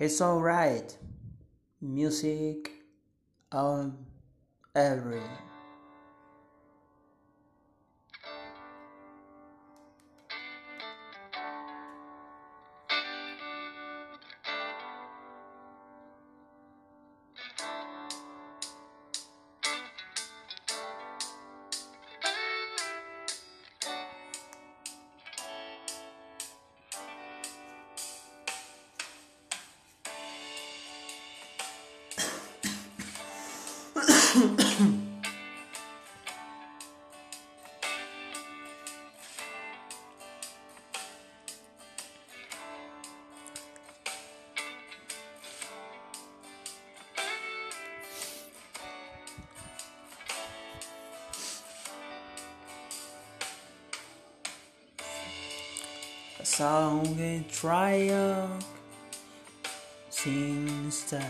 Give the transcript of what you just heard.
It's alright. Music on every. Song in triumph, sing star.